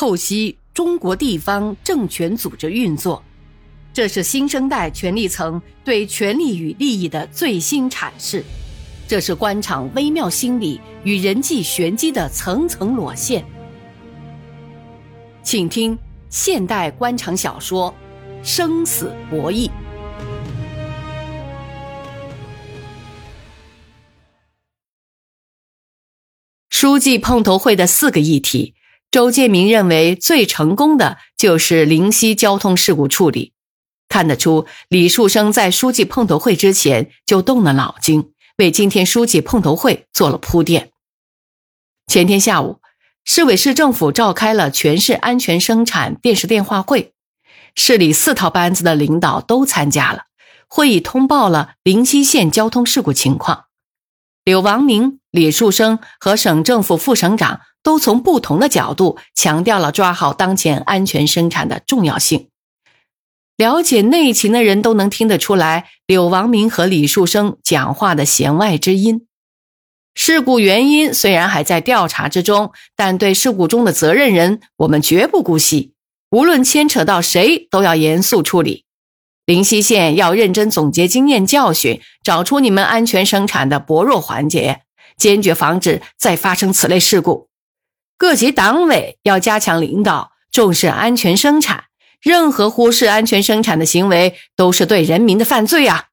透析中国地方政权组织运作，这是新生代权力层对权力与利益的最新阐释，这是官场微妙心理与人际玄机的层层裸现。请听现代官场小说《生死博弈》。书记碰头会的四个议题。周建明认为最成功的就是灵溪交通事故处理，看得出李树生在书记碰头会之前就动了脑筋，为今天书记碰头会做了铺垫。前天下午，市委市政府召开了全市安全生产电视电话会，市里四套班子的领导都参加了，会议通报了灵溪县交通事故情况。柳王明、李树生和省政府副省长。都从不同的角度强调了抓好当前安全生产的重要性。了解内情的人都能听得出来，柳王明和李树生讲话的弦外之音。事故原因虽然还在调查之中，但对事故中的责任人，我们绝不姑息。无论牵扯到谁，都要严肃处理。灵溪县要认真总结经验教训，找出你们安全生产的薄弱环节，坚决防止再发生此类事故。各级党委要加强领导，重视安全生产。任何忽视安全生产的行为，都是对人民的犯罪啊！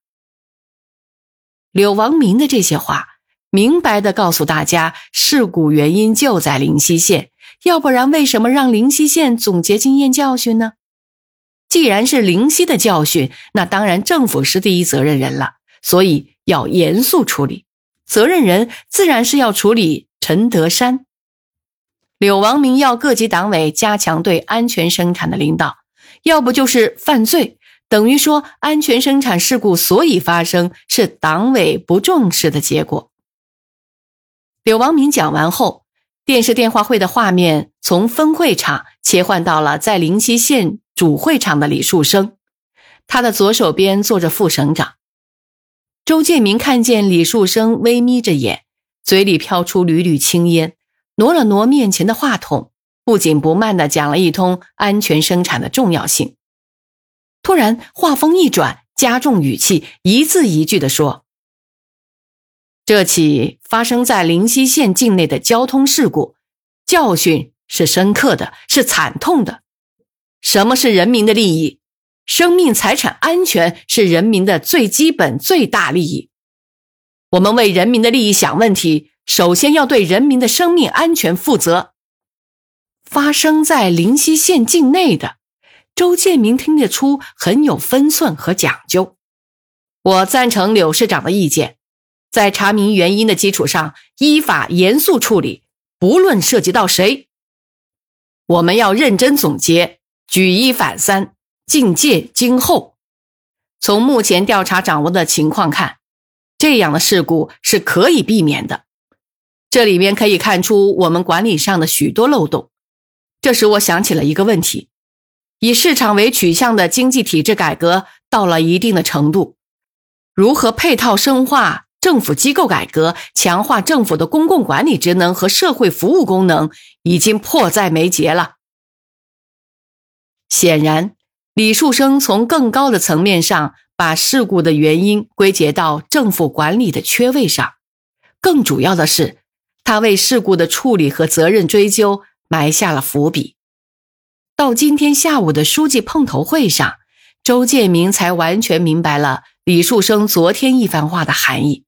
柳王明的这些话，明白的告诉大家，事故原因就在灵溪县。要不然，为什么让灵溪县总结经验教训呢？既然是灵溪的教训，那当然政府是第一责任人了，所以要严肃处理。责任人自然是要处理陈德山。柳王明要各级党委加强对安全生产的领导，要不就是犯罪，等于说安全生产事故所以发生是党委不重视的结果。柳王明讲完后，电视电话会的画面从分会场切换到了在灵溪县主会场的李树生，他的左手边坐着副省长周建明，看见李树生微眯着眼，嘴里飘出缕缕青烟。挪了挪面前的话筒，不紧不慢地讲了一通安全生产的重要性。突然，话锋一转，加重语气，一字一句地说：“这起发生在灵溪县境内的交通事故，教训是深刻的，是惨痛的。什么是人民的利益？生命财产安全是人民的最基本、最大利益。我们为人民的利益想问题。”首先要对人民的生命安全负责。发生在灵溪县境内的，周建明听得出很有分寸和讲究。我赞成柳市长的意见，在查明原因的基础上，依法严肃处理，不论涉及到谁，我们要认真总结，举一反三，警戒今后。从目前调查掌握的情况看，这样的事故是可以避免的。这里面可以看出我们管理上的许多漏洞，这使我想起了一个问题：以市场为取向的经济体制改革到了一定的程度，如何配套深化政府机构改革，强化政府的公共管理职能和社会服务功能，已经迫在眉睫了。显然，李树生从更高的层面上把事故的原因归结到政府管理的缺位上，更主要的是。他为事故的处理和责任追究埋下了伏笔。到今天下午的书记碰头会上，周建明才完全明白了李树生昨天一番话的含义。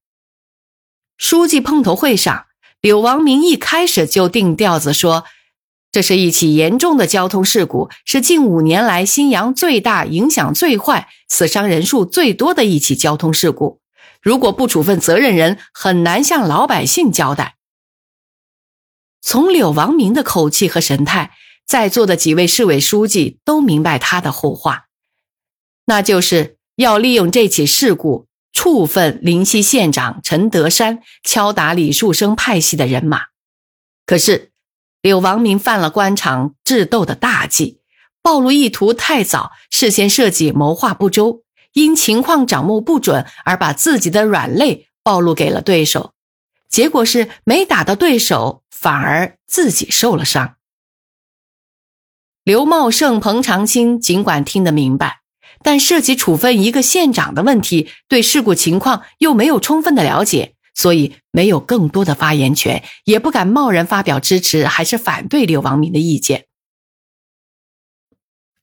书记碰头会上，柳王明一开始就定调子说，这是一起严重的交通事故，是近五年来新阳最大、影响最坏、死伤人数最多的一起交通事故。如果不处分责任人，很难向老百姓交代。从柳王明的口气和神态，在座的几位市委书记都明白他的后话，那就是要利用这起事故处分临溪县长陈德山，敲打李树生派系的人马。可是，柳王明犯了官场智斗的大忌，暴露意图太早，事先设计谋划不周，因情况掌握不准而把自己的软肋暴露给了对手。结果是没打到对手，反而自己受了伤。刘茂盛、彭长青尽管听得明白，但涉及处分一个县长的问题，对事故情况又没有充分的了解，所以没有更多的发言权，也不敢贸然发表支持还是反对刘王明的意见。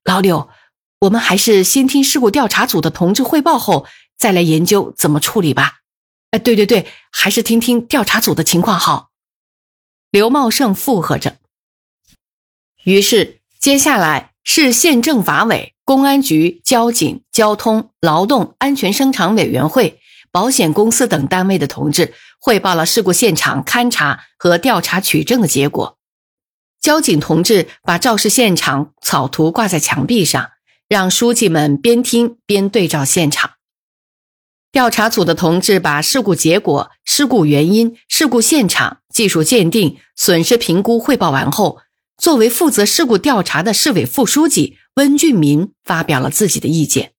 老柳，我们还是先听事故调查组的同志汇报后，再来研究怎么处理吧。哎，对对对，还是听听调查组的情况好。刘茂盛附和着。于是，接下来是县政法委、公安局、交警、交通、劳动、安全生产委员会、保险公司等单位的同志汇报了事故现场勘查和调查取证的结果。交警同志把肇事现场草图挂在墙壁上，让书记们边听边对照现场。调查组的同志把事故结果、事故原因、事故现场、技术鉴定、损失评估汇报完后。作为负责事故调查的市委副书记温俊民发表了自己的意见。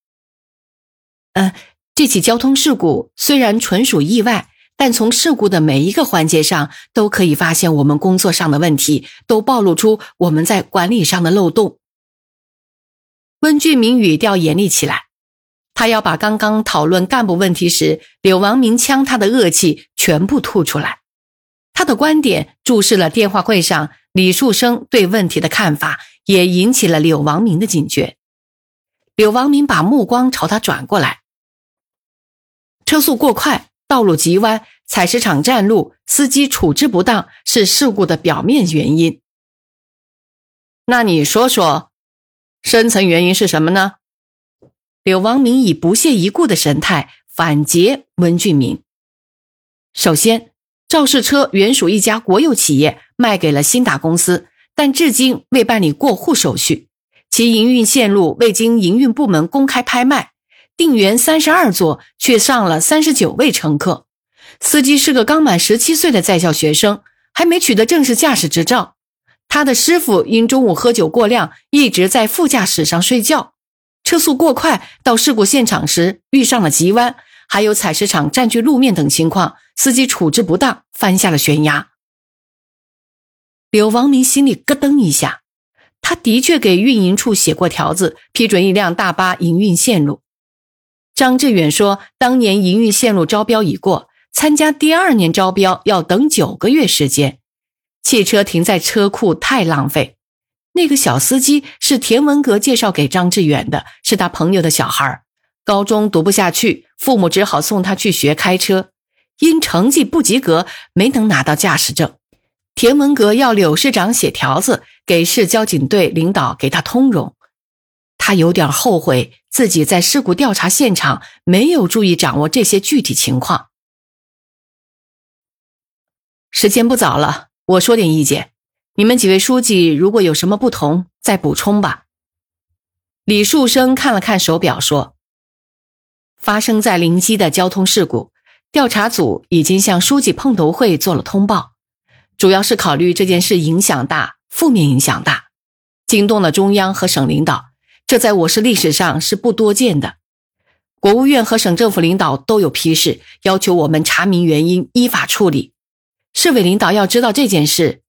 嗯，这起交通事故虽然纯属意外，但从事故的每一个环节上都可以发现我们工作上的问题，都暴露出我们在管理上的漏洞。温俊明语调严厉起来，他要把刚刚讨论干部问题时柳王明呛他的恶气全部吐出来。他的观点注视了电话会上。李树生对问题的看法也引起了柳王明的警觉。柳王明把目光朝他转过来：“车速过快、道路急弯、采石场占路、司机处置不当是事故的表面原因。那你说说，深层原因是什么呢？”柳王明以不屑一顾的神态反诘温俊明：“首先。”肇事车原属一家国有企业，卖给了新达公司，但至今未办理过户手续。其营运线路未经营运部门公开拍卖，定员三十二座，却上了三十九位乘客。司机是个刚满十七岁的在校学生，还没取得正式驾驶执照。他的师傅因中午喝酒过量，一直在副驾驶上睡觉。车速过快，到事故现场时遇上了急弯。还有采石场占据路面等情况，司机处置不当，翻下了悬崖。柳王明心里咯噔一下，他的确给运营处写过条子，批准一辆大巴营运线路。张志远说，当年营运线路招标已过，参加第二年招标要等九个月时间，汽车停在车库太浪费。那个小司机是田文革介绍给张志远的，是他朋友的小孩高中读不下去，父母只好送他去学开车。因成绩不及格，没能拿到驾驶证。田文革要柳市长写条子给市交警队领导，给他通融。他有点后悔自己在事故调查现场没有注意掌握这些具体情况。时间不早了，我说点意见，你们几位书记如果有什么不同，再补充吧。李树生看了看手表，说。发生在临溪的交通事故，调查组已经向书记碰头会做了通报，主要是考虑这件事影响大，负面影响大，惊动了中央和省领导，这在我市历史上是不多见的。国务院和省政府领导都有批示，要求我们查明原因，依法处理。市委领导要知道这件事，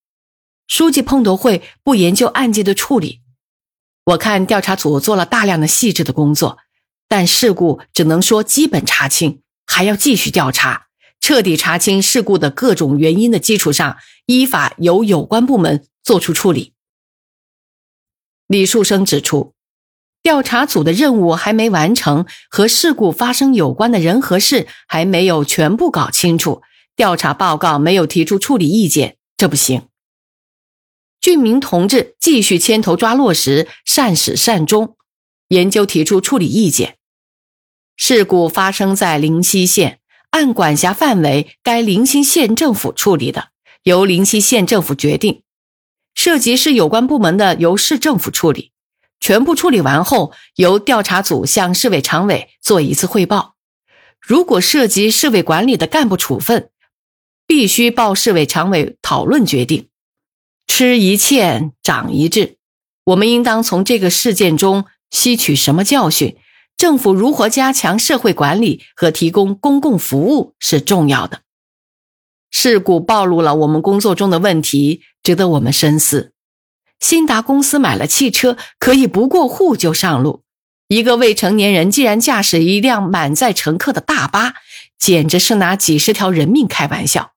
书记碰头会不研究案件的处理，我看调查组做了大量的细致的工作。但事故只能说基本查清，还要继续调查，彻底查清事故的各种原因的基础上，依法由有关部门作出处理。李树生指出，调查组的任务还没完成，和事故发生有关的人和事还没有全部搞清楚，调查报告没有提出处理意见，这不行。俊明同志继续牵头抓落实，善始善终，研究提出处理意见。事故发生在灵溪县，按管辖范围该灵溪县政府处理的，由灵溪县政府决定；涉及市有关部门的，由市政府处理。全部处理完后，由调查组向市委常委做一次汇报。如果涉及市委管理的干部处分，必须报市委常委讨论决定。吃一堑，长一智。我们应当从这个事件中吸取什么教训？政府如何加强社会管理和提供公共服务是重要的。事故暴露了我们工作中的问题，值得我们深思。新达公司买了汽车，可以不过户就上路。一个未成年人竟然驾驶一辆满载乘客的大巴，简直是拿几十条人命开玩笑。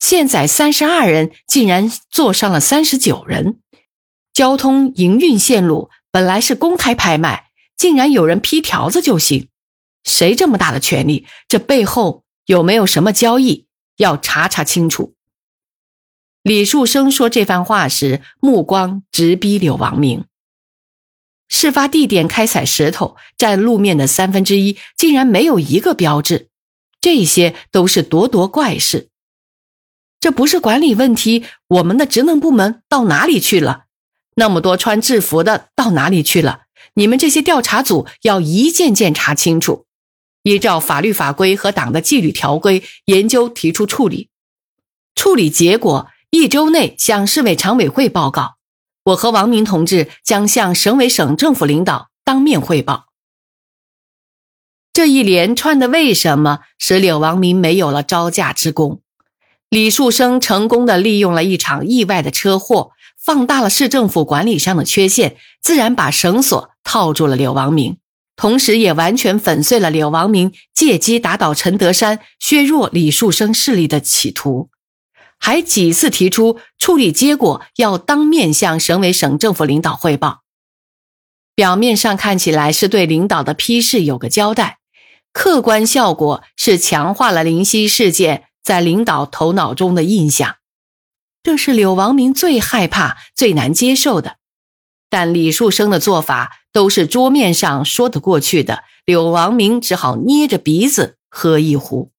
现载三十二人，竟然坐上了三十九人。交通营运线路本来是公开拍卖，竟然有人批条子就行。谁这么大的权力？这背后有没有什么交易？要查查清楚。李树生说这番话时，目光直逼柳王明。事发地点开采石头占路面的三分之一，竟然没有一个标志，这些都是咄咄怪事。这不是管理问题，我们的职能部门到哪里去了？那么多穿制服的到哪里去了？你们这些调查组要一件件查清楚。依照法律法规和党的纪律条规研究提出处理，处理结果一周内向市委常委会报告。我和王明同志将向省委省政府领导当面汇报。这一连串的为什么使柳王明没有了招架之功？李树生成功的利用了一场意外的车祸，放大了市政府管理上的缺陷，自然把绳索套住了柳王明。同时，也完全粉碎了柳王明借机打倒陈德山、削弱李树生势力的企图，还几次提出处理结果要当面向省委省政府领导汇报。表面上看起来是对领导的批示有个交代，客观效果是强化了灵溪事件在领导头脑中的印象，这是柳王明最害怕、最难接受的。但李树生的做法都是桌面上说得过去的，柳王明只好捏着鼻子喝一壶。